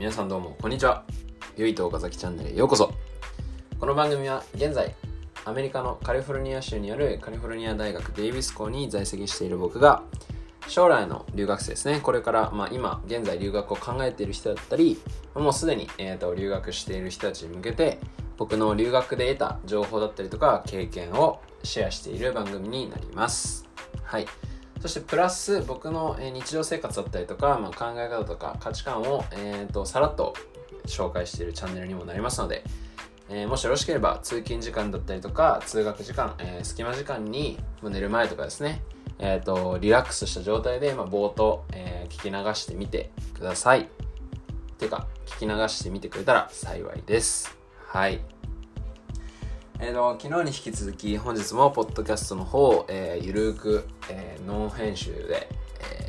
皆さんどうもこんにちは。ゆいと岡崎チャンネルへようこそ。この番組は現在アメリカのカリフォルニア州にあるカリフォルニア大学デイビス校に在籍している僕が将来の留学生ですね。これから、まあ、今現在留学を考えている人だったりもうすでに、えーと、留学している人たちに向けて僕の留学で得た情報だったりとか経験をシェアしている番組になります。はい。そしてプラス僕の日常生活だったりとか、まあ、考え方とか価値観を、えーと、さらっと紹介しているチャンネルにもなりますので、えー、もしよろしければ通勤時間だったりとか通学時間、えー、隙間時間に、寝る前とかですね、えーと、リラックスした状態で、まあ、冒頭、えー、聞き流してみてください。てか聞き流してみてくれたら幸いです。はい。えーと、昨日に引き続き本日もポッドキャストの方、えー、ゆるく、えー、ノン編集で、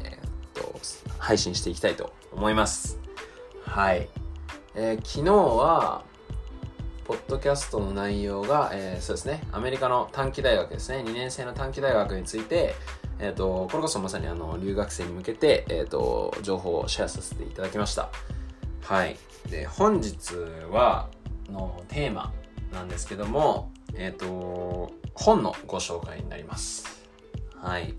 えー、と配信していきたいと思います。はい、えー、昨日はポッドキャストの内容が、えー、そうですね。アメリカの短期大学ですね。2年生の短期大学についてえーと、これこそまさにあの留学生に向けて、えーと情報をシェアさせていただきました。はい。で本日はのテーマ。なんですけども、えっ、ー、と、本のご紹介になります。はい。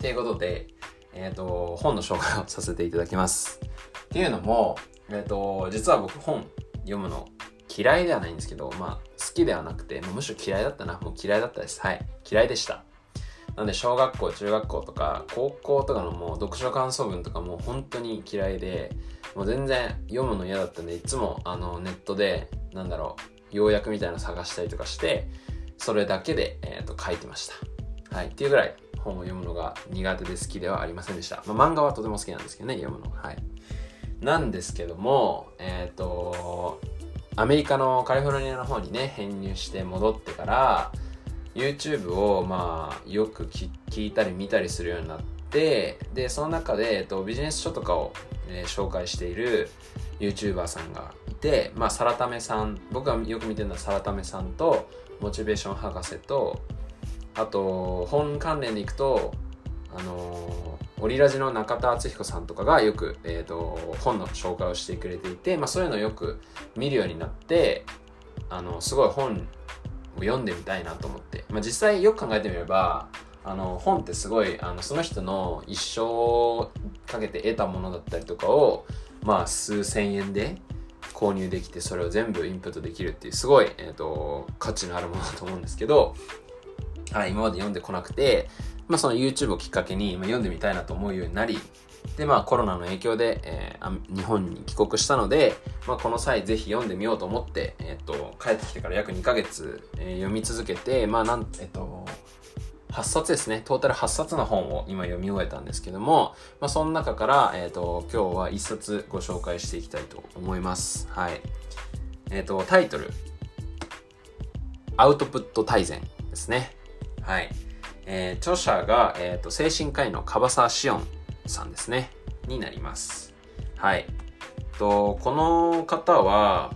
ということで、えっ、ー、と、本の紹介をさせていただきます。っていうのも、えっ、ー、と、実は僕本読むの嫌いではないんですけど、まあ、好きではなくて、むしろ嫌いだったな。もう嫌いだったです。はい。嫌いでした。なんで、小学校、中学校とか、高校とかのもう読書感想文とかもう本当に嫌いで、もう全然読むの嫌だったんで、いつもあのネットで、なんだろう、要約みたいなの探したりとかして、それだけで、えーと、書いてました。はい。っていうぐらい本を読むのが苦手で好きではありませんでした。まあ、漫画はとても好きなんですけどね、読むの。はい。なんですけども、えっ、ー、と、アメリカのカリフォルニアの方にね、編入して戻ってから、YouTube をまあよく聞いたり見たりするようになってでその中で、えっと、ビジネス書とかをえ、紹介している YouTuber さんがいて、まあ、サラタメさん僕がよく見てるのはサラタメさんとモチベーション博士とあと本関連でいくとあのー、オリラジの中田敦彦さんとかがよく、えーと、本の紹介をしてくれていて、まあ、そういうのをよく見るようになってあのすごい本を読んでみたいなと思って、まあ、実際よく考えてみればあの本ってすごいあのその人の一生をかけて得たものだったりとかをまあ数千円で購入できてそれを全部インプットできるっていうすごい、えーと、価値のあるものだと思うんですけど、はい、今まで読んでこなくて、まあ、その YouTube をきっかけに、まあ、読んでみたいなと思うようになりでまあコロナの影響で、えー、日本に帰国したので、まあ、この際ぜひ読んでみようと思って、えっ、ー、と帰ってきてから約2ヶ月、えー、読み続けてまあなんえっ、ー、と8冊ですね。トータル8冊の本を今読み終えたんですけども、まあ、その中から、えっ、ー、と、今日は1冊ご紹介していきたいと思います。はい。えっ、ー、と、タイトル、アウトプット大全ですね。はい。えー、著者が、えっ、と、精神科医の樺沢志音さんですね。になります。はい。と、この方は、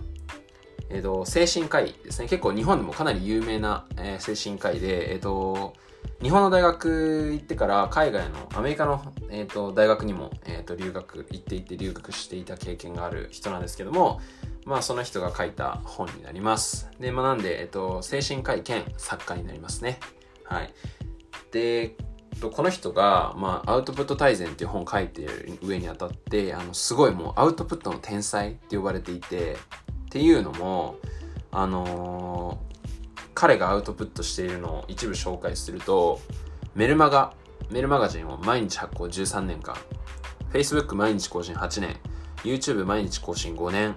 えっ、と、精神科医ですね。結構日本でもかなり有名な、えー、精神科医で、えっ、と、日本の大学行ってから海外のアメリカの、えーと、大学にも、えーと、留学行っていて留学していた経験がある人なんですけどもまあその人が書いた本になります。でまあなんで、えーと、精神科医兼作家になりますね。はい。でこの人が、まあ、アウトプット大全っていう本を書いてる上にあたってあのすごいもうアウトプットの天才って呼ばれていてっていうのもあの彼がアウトプットしているのを一部紹介すると、メルマガ、メルマガジンを毎日発行13年間、Facebook 毎日更新8年、YouTube 毎日更新5年、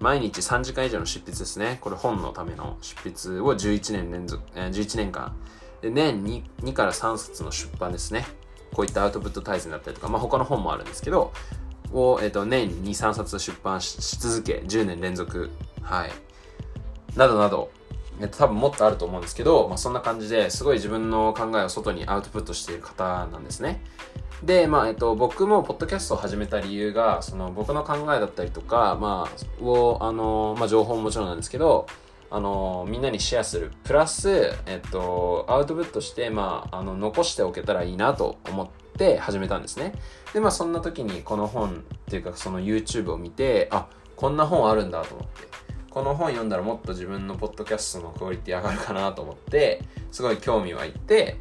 毎日3時間以上の執筆ですね。これ本のための執筆を11年連続、えー、11年間。で、年 2, 2から3冊の出版ですね。こういったアウトプット大全だったりとか、まあ他の本もあるんですけど、を、え、ー、と、年に2、3冊出版し続け、10年連続、はい。などなど、えっと、多分もっとあると思うんですけど、まあ、そんな感じですごい自分の考えを外にアウトプットしている方なんですね。で、まあ、えっと、僕もポッドキャストを始めた理由が、その僕の考えだったりとか、まあ、を、あの、まあ、情報ももちろんなんですけど、あの、みんなにシェアする。プラス、えっと、アウトプットして、まあ、あの、残しておけたらいいなと思っって始めたんですね。で、まあそんな時にこの本っていうかその YouTube を見て、あ、こんな本あるんだと思って。この本読んだらもっと自分のポッドキャストのクオリティ上がるかなと思って、すごい興味湧いて、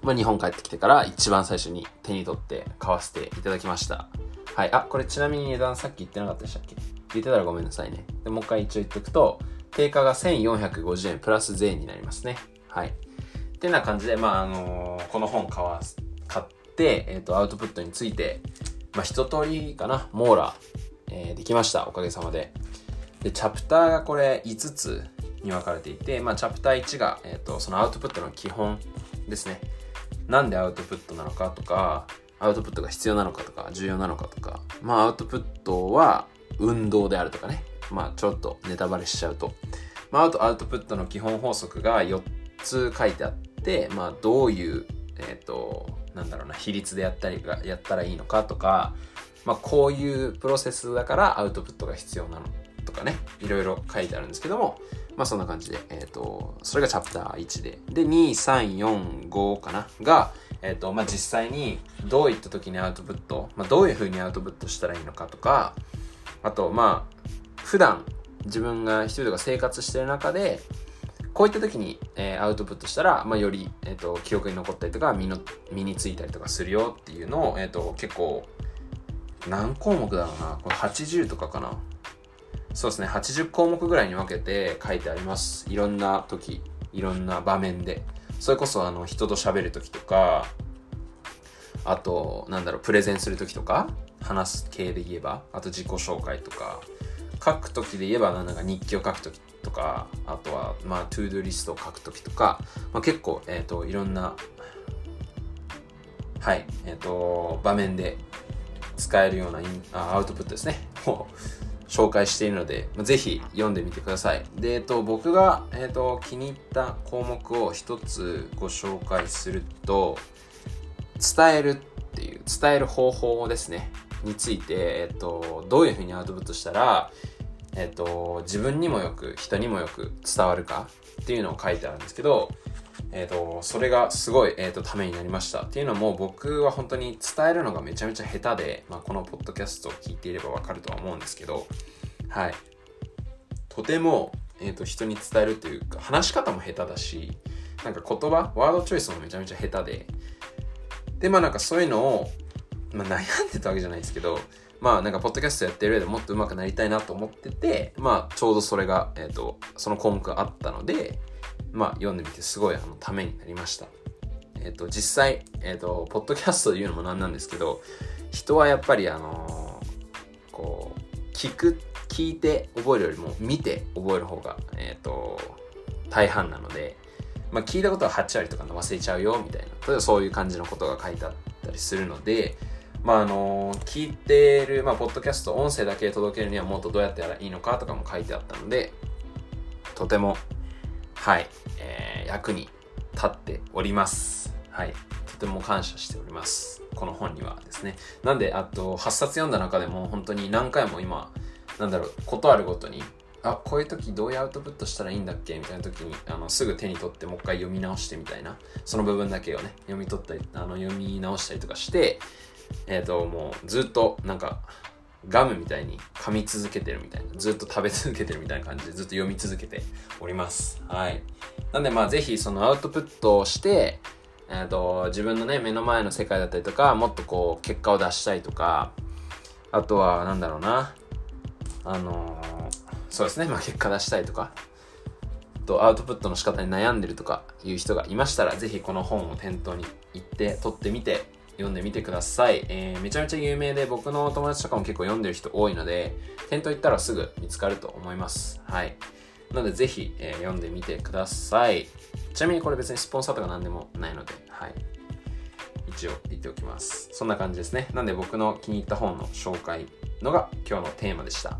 まあ、日本帰ってきてから一番最初に手に取って買わせていただきました。はい。あ、これちなみに値段さっき言ってなかったでしたっけ？言ってたらごめんなさいね。で、もう一回一応言っておくと、定価が1450円プラス税になりますね。はい。ってな感じで、まあ、あのー、この本買わ買って、えっ、ー、と、アウトプットについて、まあ、一通りかな、網羅、えー、できました。おかげさまで。で、チャプターがこれ5つに分かれていて、まあ、チャプター1が、えっ、と、そのアウトプットの基本ですね。なんでアウトプットなのかとか、アウトプットが必要なのかとか、重要なのかとか、まあアウトプットは運動であるとかね、まあちょっとネタバレしちゃうと、まああとアウトプットの基本法則が4つ書いてあって、まあどういう、えっ、ー、と、なんだろうな、比率でやったりが、やったらいいのかとか、まあこういうプロセスだからアウトプットが必要なのとかね、いろいろ書いてあるんですけども、まあそんな感じで、えっ、ー、と、それがチャプター1で。で、2、3、4、5かな？が、えっ、ー、と、まあ実際にどういった時にアウトプット、まあどういう風にアウトプットしたらいいのかとか、あと、まあ、普段自分が一人とか生活してる中で、こういった時に、えー、アウトプットしたら、まあ、より、えっ、ー、と、記憶に残ったりとか、身の、身についたりとかするよっていうのを、えっ、ー、と、結構、何項目だろうな。これ80とかかな。そうですね、80項目ぐらいに分けて書いてあります。いろんな時、いろんな場面で。それこそ、あの、人と喋る時とか、あと、なんだろう、プレゼンする時とか、話す系で言えば、あと自己紹介とか、書く時で言えば、なんか日記を書く時とか、あとは、まあ、 to-do リストを書く時とか、まあ、結構、えっ、ー、と、いろんな、はい、えっ、ー、と、場面で使えるようなインアウトプットですね。を紹介しているので、まあぜひ読んでみてください。で、えっと、僕が、えっと、気に入った項目を一つご紹介すると、伝えるっていう、伝える方法ですね、について、えっと、どういうふうにアウトプットしたら、えっと、自分にもよく、人にもよく伝わるかっていうのを書いてあるんですけど、えっ、と、それがすごい、えっ、と、ためになりました。っていうのも、僕は本当に伝えるのがめちゃめちゃ下手で、まあ、このポッドキャストを聞いていればわかるとは思うんですけど、はい。とても、えっ、と、人に伝えるというか、話し方も下手だし、なんか言葉、ワードチョイスもめちゃめちゃ下手で、で、まあなんかそういうのを、まあ悩んでたわけじゃないですけど、まあなんかポッドキャストやってる上でもっと上手くなりたいなと思ってて、まあちょうどそれが、えっ、と、その項目があったので、まあ、読んでみてすごいあのためになりました。えっ、と、実際、えっ、と、ポッドキャストで言うのもなんなんですけど、人はやっぱりあの、こう、聞く、聞いて覚えるよりも見て覚える方が、えっ、と、大半なので、まあ、聞いたことは8割とか忘れちゃうよみたいな、例えばそういう感じのことが書いてあったりするので、まああの聞いてる、まあ、ポッドキャスト、音声だけ届けるにはもっとどうやってやらいいのかとかも書いてあったので、とてもはい、えー、役に立っております。はい。とても感謝しております。この本にはですね。なんで、あと、8冊読んだ中でも本当に何回も今、なんだろう、ことあるごとに、あ、こういう時どういうアウトプットしたらいいんだっけ？みたいな時に、あの、すぐ手に取ってもう一回読み直してみたいな、その部分だけをね、読み取ったり、あの、読み直したりとかして、えっ、ー、と、もうずっとなんか、ガムみたいに噛み続けてるみたいな、ずっと食べ続けてるみたいな感じでずっと読み続けております。はい。なんでまあぜひそのアウトプットをして、えーと、自分のね、目の前の世界だったりとか、もっとこう結果を出したいとか、あとはなんだろうな、あのー、そうですね、まあ結果出したいとか、とアウトプットの仕方に悩んでるとかいう人がいましたら、ぜひこの本を店頭に行って取ってみて読んでみてください。えー、めちゃめちゃ有名で僕の友達とかも結構読んでる人多いので、店頭行ったらすぐ見つかると思います。はい。なのでぜひ、えー、読んでみてください。ちなみにこれ別にスポンサーとか何でもないので、はい。一応言っておきます。そんな感じですね。なんで僕の気に入った本の紹介のが今日のテーマでした。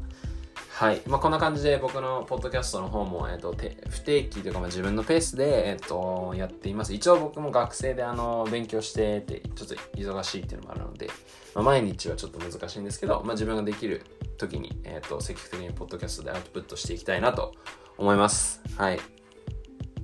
はい。まあ、こんな感じで僕のポッドキャストの方も、えっ、ー、と、不定期というか、まあ、自分のペースで、えっ、ー、と、やっています。一応僕も学生で、あの、勉強してて、ちょっと忙しいっていうのもあるので、まあ、毎日はちょっと難しいんですけど、まあ、自分ができる時に、えっ、ー、と、積極的にポッドキャストでアウトプットしていきたいなと思います。はい。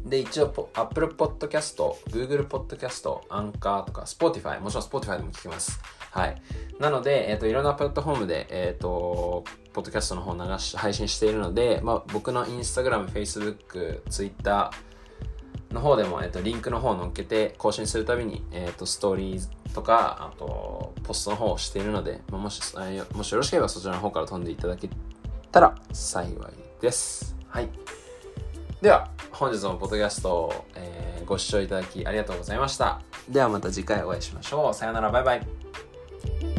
で、一応、Apple Podcast、Google Podcast、Anchor とか、Spotify、もちろん Spotify でも聞きます。はい。なので、えっ、と、いろんなプラットフォームで、えっ、と、ポッドキャストの方流し、配信しているので、まあ、僕の Instagram、Facebook、Twitter の方でも、えっ、と、リンクの方を載っけて更新するたびに、えっ、と、ストーリーズとか、あと、ポストの方をしているので、まあ、もし、もしよろしければそちらの方から飛んでいただけたら幸いです。はい。では、本日のポッドキャストを、えー、ご視聴いただきありがとうございました。ではまた次回お会いしましょう。さよなら、バイバイ。